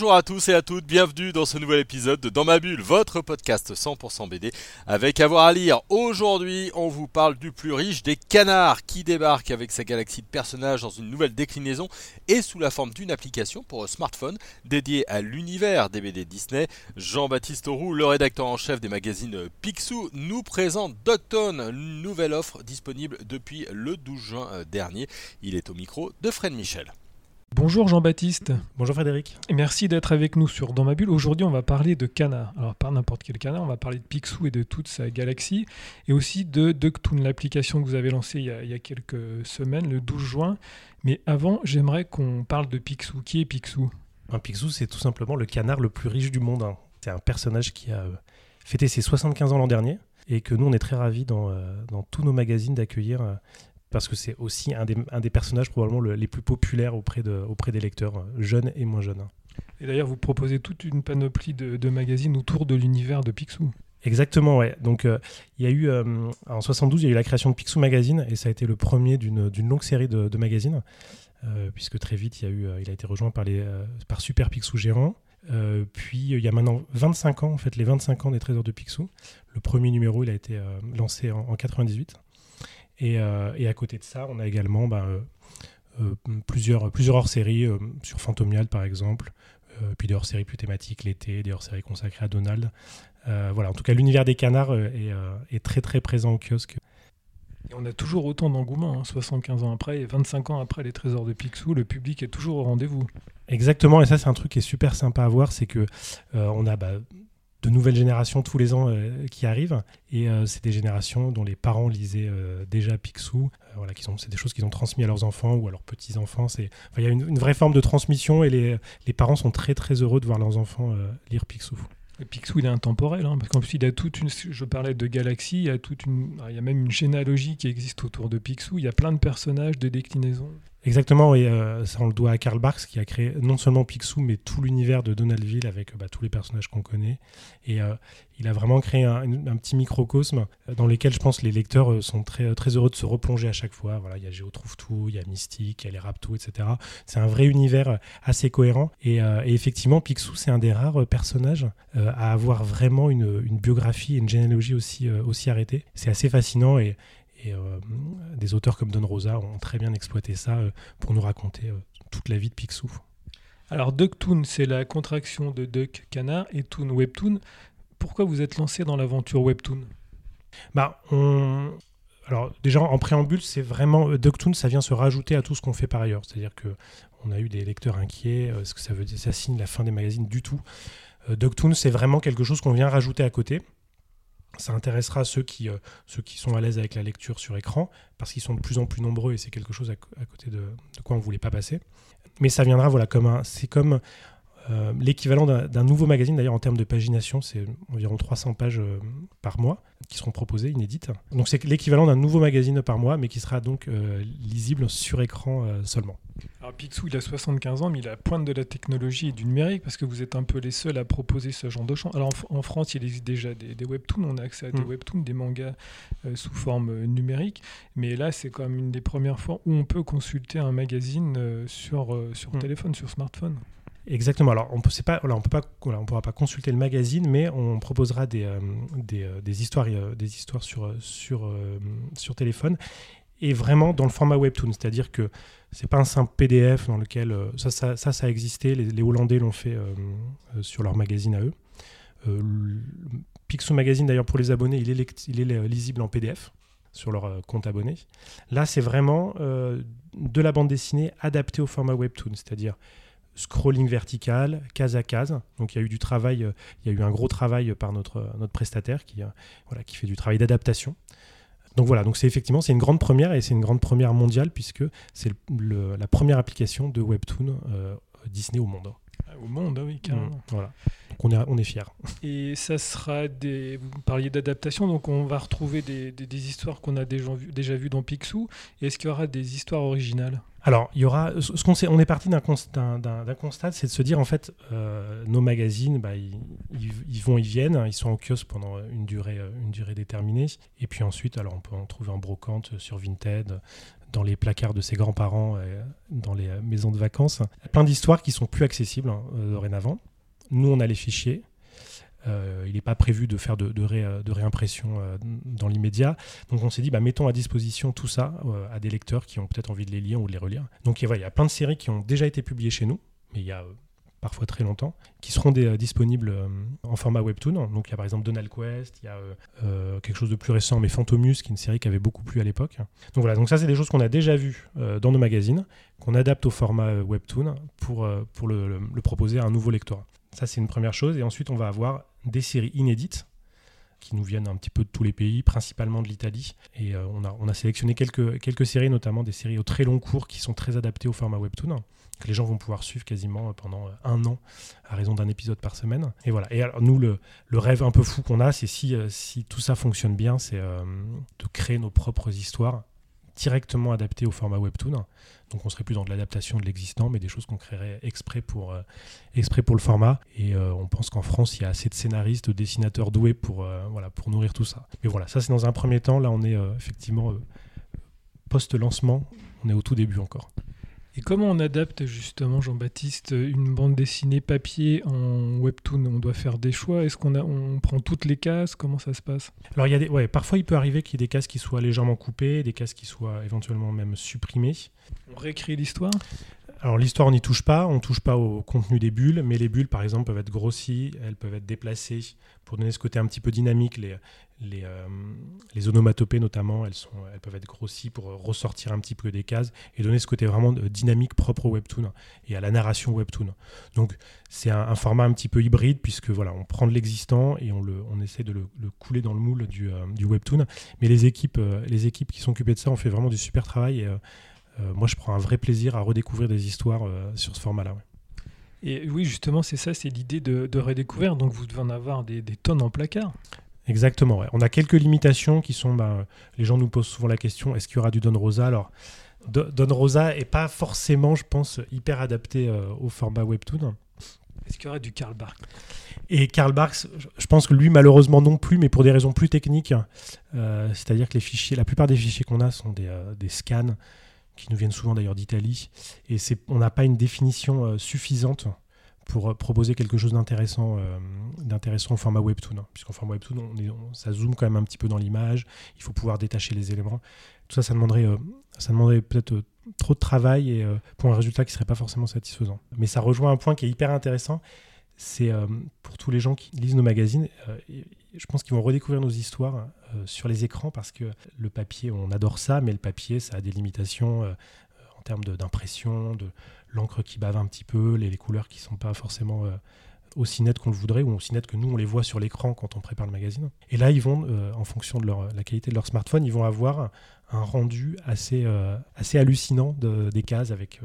Bonjour à tous et à toutes, bienvenue dans ce nouvel épisode de Dans ma bulle, votre podcast 100% BD avec avoir à lire. Aujourd'hui, on vous parle du plus riche des canards qui débarque avec sa galaxie de personnages dans une nouvelle déclinaison et sous la forme d'une application pour smartphone dédiée à l'univers des BD Disney. Jean-Baptiste Roux, le rédacteur en chef des magazines Picsou, nous présente Docton, une nouvelle offre disponible depuis le 12 juin dernier. Il est au micro de Fred Michel. Bonjour Jean-Baptiste. Bonjour Frédéric. Et merci d'être avec nous sur Dans ma bulle. Aujourd'hui, on va parler de canard. Alors, pas n'importe quel canard, on va parler de Picsou et de toute sa galaxie. Et aussi de Ducktoon, l'application que vous avez lancée il y, a, il y, a, quelques semaines, le 12 juin. Mais avant, j'aimerais qu'on parle de Picsou. Qui est Picsou? Un Picsou, c'est tout simplement le canard le plus riche du monde. Hein. C'est un personnage qui a fêté ses 75 ans l'an dernier. Et que nous, on est très ravis dans, dans tous nos magazines d'accueillir parce que c'est aussi un des, un des, personnages probablement le, les plus populaires auprès, de, auprès des lecteurs, jeunes et moins jeunes. Et d'ailleurs, vous proposez toute une panoplie de, de magazines autour de l'univers de Picsou. Exactement, ouais. Donc, euh, il y a eu, euh, en 72, il y a eu la création de Picsou Magazine, et ça a été le premier d'une longue série de, de magazines, euh, puisque très vite, il, y a eu, il a été rejoint par, les, par Super Picsou Gérant. puis, il y a maintenant 25 ans, en fait, les 25 ans des Trésors de Picsou. Le premier numéro, il a été lancé en, en 98. Et, euh, et, à côté de ça, on a également bah, euh, euh, plusieurs, plusieurs hors-séries sur Fantomial par exemple, puis des hors-séries plus thématiques l'été, des hors-séries consacrées à Donald. voilà, en tout cas, l'univers des canards est, est, très très présent au kiosque. Et on a toujours autant d'engouement, hein, 75 ans après et 25 ans après les trésors de Picsou, le public est toujours au rendez-vous. Exactement, et ça c'est un truc qui est super sympa à voir, c'est que on a bah, de nouvelles générations tous les ans euh, qui arrivent. Et euh, c'est des générations dont les parents lisaient euh, déjà Picsou. voilà, c'est des choses qu'ils ont transmis à leurs enfants ou à leurs petits-enfants. C'est, il y a une, vraie forme de transmission et les, les, parents sont très très heureux de voir leurs enfants lire Picsou. Picsou, il est intemporel, hein, parce qu'en plus, il a toute une. Je parlais de galaxies, il y a toute une. Il y a même une généalogie qui existe autour de Picsou. Il y a plein de personnages, de déclinaisons. Exactement, et euh, ça on le doit à Karl Barks qui a créé non seulement Picsou, mais tout l'univers de Donaldville avec bah, tous les personnages qu'on connaît. Et euh, il a vraiment créé un, petit microcosme dans lequel je pense les lecteurs sont très, très heureux de se replonger à chaque fois. Voilà, il y a Géo Trouve Tout, il y a Mystique, il y a les Raptous, etc. C'est un vrai univers assez cohérent. Et, euh, effectivement, Picsou, c'est un des rares personnages euh, à avoir vraiment une, biographie et une généalogie aussi, euh, aussi arrêtée. C'est assez fascinant et, et euh, des auteurs comme Don Rosa ont très bien exploité ça euh, pour nous raconter euh, toute la vie de Picsou. Alors Ducktoon, c'est la contraction de Duck Canard et Toon Webtoon. Pourquoi vous êtes lancé dans l'aventure Webtoon? Bah, on... Alors déjà en préambule, c'est vraiment Ducktoon, ça vient se rajouter à tout ce qu'on fait par ailleurs. C'est-à-dire que on a eu des lecteurs inquiets, ce que ça veut dire, ça signe la fin des magazines du tout. Ducktoon, c'est vraiment quelque chose qu'on vient rajouter à côté. Ça intéressera ceux qui, euh, ceux qui sont à l'aise avec la lecture sur écran, parce qu'ils sont de plus en plus nombreux et c'est quelque chose à, côté de, de, quoi on ne voulait pas passer. Mais ça viendra, voilà, comme un, c'est comme euh, l'équivalent d'un nouveau magazine, d'ailleurs en termes de pagination, c'est environ 300 pages euh, par mois qui seront proposées, inédites. Donc c'est l'équivalent d'un nouveau magazine par mois, mais qui sera donc euh, lisible sur écran euh, seulement. Alors Picsou, il a 75 ans, mais il a la pointe de la technologie et du numérique, parce que vous êtes un peu les seuls à proposer ce genre de champ. Alors en, en, France, il existe déjà des, des, webtoons, on a accès à des mmh. webtoons, des mangas euh, sous forme numérique, mais là, c'est quand même une des premières fois où on peut consulter un magazine sur, sur mmh. téléphone, sur smartphone. Exactement. Alors, on on pourra pas consulter le magazine, mais on proposera des, des, euh, histoires, euh, des histoires euh, sur téléphone et vraiment dans le format webtoon, c'est-à-dire que c'est pas un simple PDF dans lequel ça, ça, a existé. Les, les Hollandais l'ont fait sur leur magazine à eux. Picsou Magazine, d'ailleurs, pour les abonnés, il est, il est lisible en PDF sur leur compte abonné. Là, c'est vraiment de la bande dessinée adaptée au format webtoon, c'est-à-dire scrolling vertical, case à case. Donc il y a eu du travail, euh, il y a eu un gros travail par notre, notre prestataire qui, euh, qui fait du travail d'adaptation. Donc voilà, c'est effectivement une grande première et c'est une grande première mondiale puisque c'est la première application de Webtoon euh, Disney au monde. Au monde, ah oui, carrément. Mmh, voilà. Donc on est, on est fiers. Et ça sera des. Vous parliez d'adaptation, donc on va retrouver des, des, des histoires qu'on a déjà vues déjà vu dans Picsou. Est-ce qu'il y aura des histoires originales? Alors, il y aura. Ce qu'on sait, on est parti d'un constat, d'un constat, c'est de se dire en fait, euh, nos magazines, bah, ils, ils, vont, ils viennent, ils sont en kiosque pendant une durée, euh, une durée déterminée, et puis ensuite, alors on peut en trouver en brocante sur Vinted, dans les placards de ses grands-parents, dans les maisons de vacances, plein d'histoires qui sont plus accessibles hein, dorénavant. Nous, on a les fichiers. Euh, il n'est pas prévu de faire de, réimpression euh, dans l'immédiat. Donc on s'est dit, bah, mettons à disposition tout ça euh, à des lecteurs qui ont peut-être envie de les lire ou de les relire. Donc il y a plein de séries qui ont déjà été publiées chez nous, mais il y a parfois très longtemps, qui seront disponibles en format webtoon. Donc il y a par exemple Donald Quest, il y a quelque chose de plus récent, mais Phantomus, qui est une série qui avait beaucoup plu à l'époque. Donc voilà, donc ça c'est des choses qu'on a déjà vues dans nos magazines, qu'on adapte au format webtoon pour, pour le, le, proposer à un nouveau lectorat. Ça c'est une première chose. Et ensuite on va avoir des séries inédites qui nous viennent un petit peu de tous les pays, principalement de l'Italie. Et euh, on, a, on a sélectionné quelques, séries, notamment des séries au très long cours qui sont très adaptées au format webtoon, que les gens vont pouvoir suivre quasiment pendant euh, un an à raison d'un épisode par semaine. Et voilà. Et alors nous, le, rêve un peu fou qu'on a, c'est euh, si tout ça fonctionne bien, c'est de créer nos propres histoires directement adaptées au format webtoon. Donc on serait plus dans de l'adaptation de l'existant, mais des choses qu'on créerait exprès pour, euh, le format. Et euh, on pense qu'en France, il y a assez de scénaristes, de dessinateurs doués pour, euh, pour nourrir tout ça. Mais voilà, ça c'est dans un premier temps. Là, on est effectivement post-lancement, on est au tout début encore. Et comment on adapte justement, Jean-Baptiste, une bande dessinée papier en webtoon? On doit faire des choix. Est-ce qu'on on prend toutes les cases? Comment ça se passe? Alors, il y a des, ouais, parfois il peut arriver qu'il y ait des cases qui soient légèrement coupées, des cases qui soient éventuellement même supprimées. On réécrit l'histoire? Alors l'histoire, on n'y touche pas, on ne touche pas au contenu des bulles, mais les bulles, par exemple, peuvent être grossies, elles peuvent être déplacées pour donner ce côté un petit peu dynamique. Les, les, euh, les onomatopées, notamment, elles, sont, elles peuvent être grossies pour ressortir un petit peu des cases et donner ce côté vraiment dynamique propre au webtoon et à la narration webtoon. Donc c'est un, format un petit peu hybride puisque voilà, on prend de l'existant et on, le, on essaie de le, couler dans le moule du, euh, du webtoon. Mais les équipes, euh, les équipes qui sont occupées de ça ont fait vraiment du super travail euh, moi, je prends un vrai plaisir à redécouvrir des histoires euh, sur ce format-là. Et oui, justement, c'est ça, c'est l'idée de, redécouvrir. Donc, vous devez en avoir des, tonnes en placard. Exactement. On a quelques limitations qui sont. Bah, les gens nous posent souvent la question est-ce qu'il y aura du Don Rosa? Alors, Don Rosa est pas forcément, je pense, hyper adapté euh, au format webtoon. Est-ce qu'il y aura du Karl Barks? Et Karl Barks, je pense que lui, malheureusement, non plus, mais pour des raisons plus techniques. C'est-à-dire que les fichiers, la plupart des fichiers qu'on a sont des, des scans qui nous viennent souvent d'ailleurs d'Italie. Et on n'a pas une définition euh, suffisante pour euh, proposer quelque chose d'intéressant euh, d'intéressant au format webtoon. Hein. Puisqu'en format webtoon, on ça zoome quand même un petit peu dans l'image, il faut pouvoir détacher les éléments. Tout ça, ça demanderait, ça demanderait peut-être trop de travail et pour un résultat qui serait pas forcément satisfaisant. Mais ça rejoint un point qui est hyper intéressant, c'est pour tous les gens qui lisent nos magazines, je pense qu'ils vont redécouvrir nos histoires euh, sur les écrans parce que le papier, on adore ça, mais le papier, ça a des limitations euh, en termes d'impression, de, l'encre qui bave un petit peu, les, couleurs qui sont pas forcément euh, aussi nettes qu'on le voudrait ou aussi nettes que nous on les voit sur l'écran quand on prépare le magazine. Et là, ils vont, en fonction de la qualité de leur smartphone, ils vont avoir un rendu assez, assez hallucinant de, des cases avec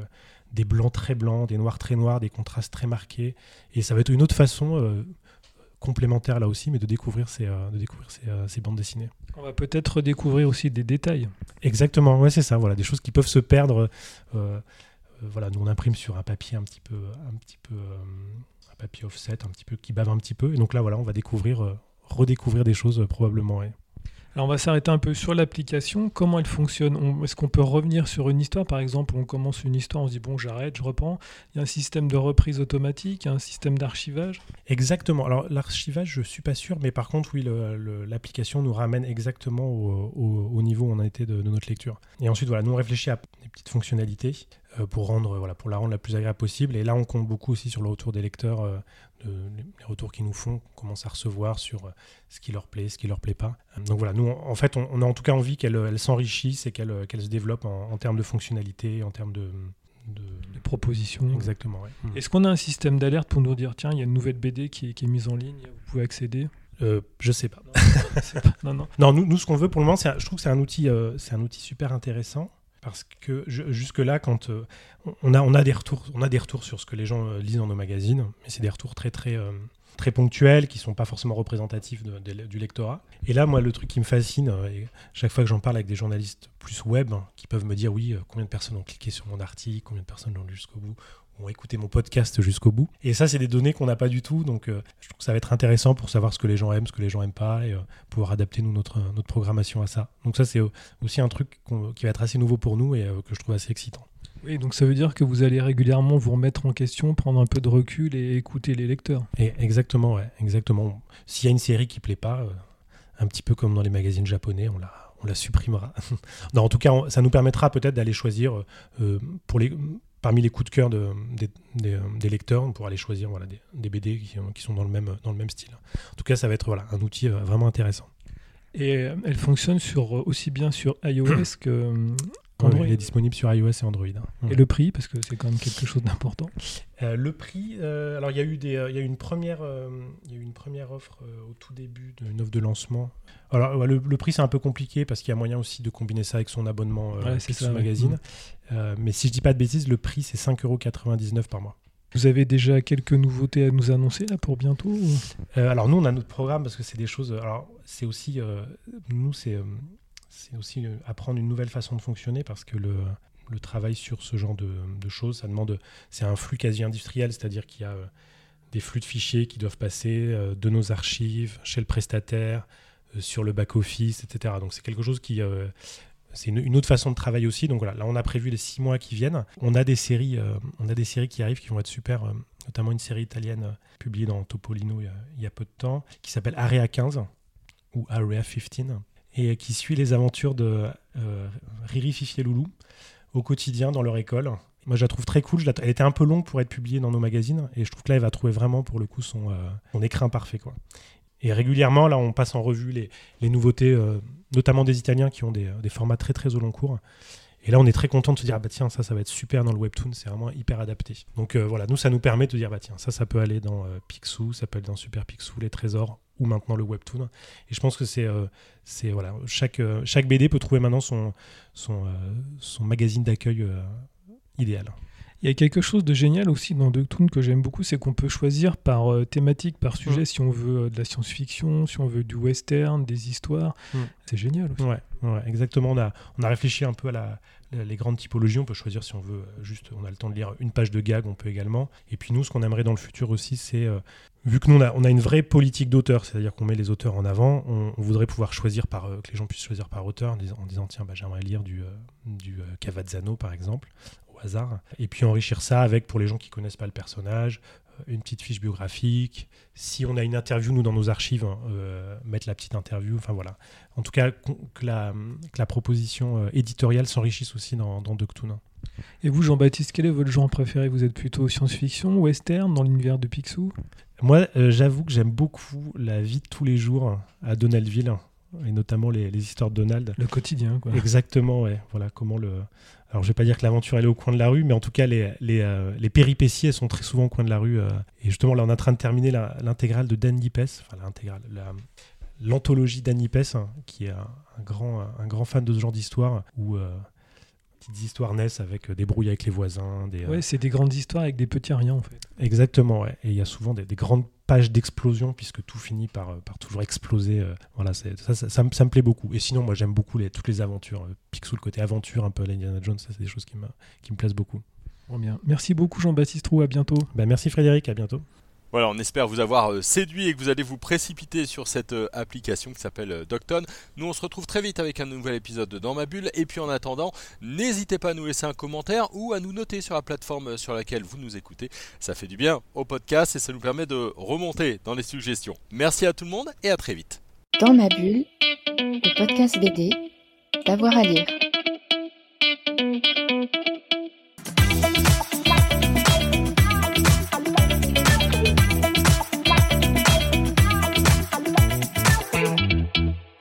des blancs très blancs, des noirs très noirs, des contrastes très marqués. Et ça va être une autre façon complémentaire là aussi, mais de découvrir ces, euh, de découvrir ces, euh, ces, bandes dessinées. On va peut-être découvrir aussi des détails. Exactement, ouais, c'est ça, voilà, des choses qui peuvent se perdre. Euh, voilà, nous on imprime sur un papier un petit peu, un petit peu, un papier offset, un petit peu qui bave un petit peu, et donc là voilà, on va découvrir, redécouvrir des choses probablement. Ouais. Alors on va s'arrêter un peu sur l'application. Comment elle fonctionne? Est-ce qu'on peut revenir sur une histoire? Par exemple, on commence une histoire, on se dit bon, j'arrête, je reprends. Il y a un système de reprise automatique, un système d'archivage Exactement. Alors l'archivage, je ne suis pas sûr, mais par contre, oui, l'application nous ramène exactement au, niveau où on a été de, notre lecture. Et ensuite, voilà, nous on à des petites fonctionnalités euh, pour, rendre, voilà, pour la rendre la plus agréable possible. Et là, on compte beaucoup aussi sur le retour des lecteurs, euh, les retours qu'ils nous font, qu'on commence à recevoir sur euh, ce qui leur plaît, ce qui leur plaît pas. Donc voilà, nous, en fait, on, a en tout cas envie qu'elle elle s'enrichisse et qu'elle se développe en, termes de fonctionnalités, en termes de, de, propositions. Exactement. Est-ce qu'on a un système d'alerte pour nous dire tiens, il y a une nouvelle BD qui, qui est mise en ligne, vous pouvez accéder? Euh, je sais pas. Non, non, non. nous, nous, ce qu'on veut pour le moment, je trouve que c'est un outil, c'est un outil super intéressant parce que jusque-là, quand euh, on, a, des retours, sur ce que les gens euh, lisent dans nos magazines, mais c'est des retours très, très, euh, ponctuels, qui sont pas forcément représentatifs du lectorat. Et là, moi, le truc qui me fascine, et chaque fois que j'en parle avec des journalistes plus web, hein, qui peuvent me dire, oui, combien de personnes ont cliqué sur mon article, combien de personnes l'ont lu jusqu'au bout, ont écouté mon podcast jusqu'au bout. Et ça, c'est des données qu'on n'a pas du tout. Donc, euh, je trouve que ça va être intéressant pour savoir ce que les gens aiment, ce que les gens aiment pas, et euh, pouvoir adapter nous notre, notre programmation à ça. Donc ça, c'est aussi un truc qui va être assez nouveau pour nous et euh, que je trouve assez excitant. Oui, donc ça veut dire que vous allez régulièrement vous remettre en question, prendre un peu de recul et écouter les lecteurs. Et exactement, ouais, exactement. S'il y a une série qui plaît pas, un petit peu comme dans les magazines japonais, on la on la supprimera. non, en tout cas, ça nous permettra peut-être d'aller choisir pour les parmi les coups de cœur de, des, lecteurs, on pourra aller choisir voilà, des, BD qui, sont dans le, même, dans le même style. En tout cas, ça va être voilà, un outil euh, vraiment intéressant. Et euh, elle fonctionne sur, euh, aussi bien sur iOS que Android. elle est disponible sur iOS et Android. Hein. Et le prix, parce que c'est quand même quelque chose d'important. le prix, alors il y a eu des, il y a une première, il y a eu une première offre au tout début d'une offre de lancement. Alors le, prix c'est un peu compliqué parce qu'il y a moyen aussi de combiner ça avec son abonnement ouais, Pixel Magazine. Mm. Euh, mais si je dis pas de bêtises, le prix c'est 5,99€ par mois. Vous avez déjà quelques nouveautés à nous annoncer là pour bientôt euh, Alors nous on a notre programme parce que c'est des choses. Alors c'est aussi euh, nous c'est c'est aussi apprendre une nouvelle façon de fonctionner parce que le, travail sur ce genre de, choses ça demande c'est un flux quasi industriel c'est-à-dire qu'il y a des flux de fichiers qui doivent passer de nos archives chez le prestataire sur le back office etc. Donc c'est quelque chose qui c'est une, autre façon de travailler aussi. Donc voilà, là on a prévu les six mois qui viennent. On a des séries, euh, on a des séries qui arrivent qui vont être super, euh, notamment une série italienne euh, publiée dans Topolino il y, a, peu de temps, qui s'appelle Area 15 ou Area 15 et qui suit les aventures de Riri, Fifi et Loulou au quotidien dans leur école. Moi, je la trouve très cool. Elle était un peu longue pour être publiée dans nos magazines, et je trouve que là, elle va trouver vraiment, pour le coup, son, son écrin parfait. Quoi. Et régulièrement, là, on passe en revue les, les nouveautés notamment des Italiens qui ont des, formats très très au long cours. Et là, on est très content de se dire, ah bah tiens, ça, ça va être super dans le webtoon, c'est vraiment hyper adapté. Donc euh, voilà, nous, ça nous permet de dire, bah tiens, ça, ça peut aller dans euh, Picsou, ça peut aller dans Super Picsou, les trésors, ou maintenant le webtoon. Et je pense que c'est, euh, voilà, chaque, chaque BD peut trouver maintenant son, son magazine d'accueil idéal. Il y a quelque chose de génial aussi dans Ducktoon que j'aime beaucoup, c'est qu'on peut choisir par euh, thématique, par sujet, si on veut euh, de la science-fiction, si on veut du western, des histoires. C'est génial aussi. Ouais, exactement. On a, on a réfléchi un peu à la, les grandes typologies. On peut choisir si on veut euh, juste, on a le temps de lire une page de gag, on peut également. Et puis nous, ce qu'on aimerait dans le futur aussi, c'est vu que nous on a, on a, une vraie politique d'auteur, c'est-à-dire qu'on met les auteurs en avant, on, voudrait pouvoir choisir par que les gens puissent choisir par auteur en disant, en disant tiens bah, j'aimerais lire du, du Cavazzano par exemple hasard. Et puis enrichir ça avec, pour les gens qui connaissent pas le personnage, euh, une petite fiche biographique. Si on a une interview, nous, dans nos archives, hein, euh, mettre la petite interview. Enfin voilà. En tout cas, que la, que la proposition euh, éditoriale s'enrichisse aussi dans, dans Doctoon. Et vous, Jean-Baptiste, quel est votre genre préféré? Vous êtes plutôt science-fiction, western, dans l'univers de Picsou? Moi, j'avoue que j'aime beaucoup la vie de tous les jours à Donaldville et notamment les, les, histoires de Donald. Le quotidien, quoi. Exactement, ouais. Voilà comment le, alors je vais pas dire que l'aventure elle est au coin de la rue, mais en tout cas les, les, euh, les péripéties elles sont très souvent au coin de la rue. Euh. et justement là on est en train de terminer l'intégrale de Dan Dipes, enfin l'intégrale, l'anthologie Dan Dipes, hein, qui est un, grand, un grand fan de ce genre d'histoire, où euh, petites histoires naissent avec des brouilles avec les voisins. Des, ouais, c'est des grandes histoires avec des petits riens en fait. Exactement, ouais. Et il y a souvent des, des grandes page d'explosion puisque tout finit par, euh, par toujours exploser. Euh, voilà, ça, ça, ça, me, plaît beaucoup. Et sinon, moi j'aime beaucoup les, toutes les aventures. Euh, Picsou, le côté aventure, un peu l'Indiana Jones, ça c'est des choses qui me, qui me plaisent beaucoup. bien. Merci beaucoup Jean-Baptiste Roux, à bientôt. Bah, merci Frédéric, à bientôt. Voilà, on espère vous avoir euh, séduit et que vous allez vous précipiter sur cette euh, application qui s'appelle euh, Docton. Nous, on se retrouve très vite avec un nouvel épisode de Dans ma bulle. Et puis en attendant, n'hésitez pas à nous laisser un commentaire ou à nous noter sur la plateforme sur laquelle vous nous écoutez. Ça fait du bien au podcast et ça nous permet de remonter dans les suggestions. Merci à tout le monde et à très vite. Dans ma bulle, le podcast BD, d'avoir à lire.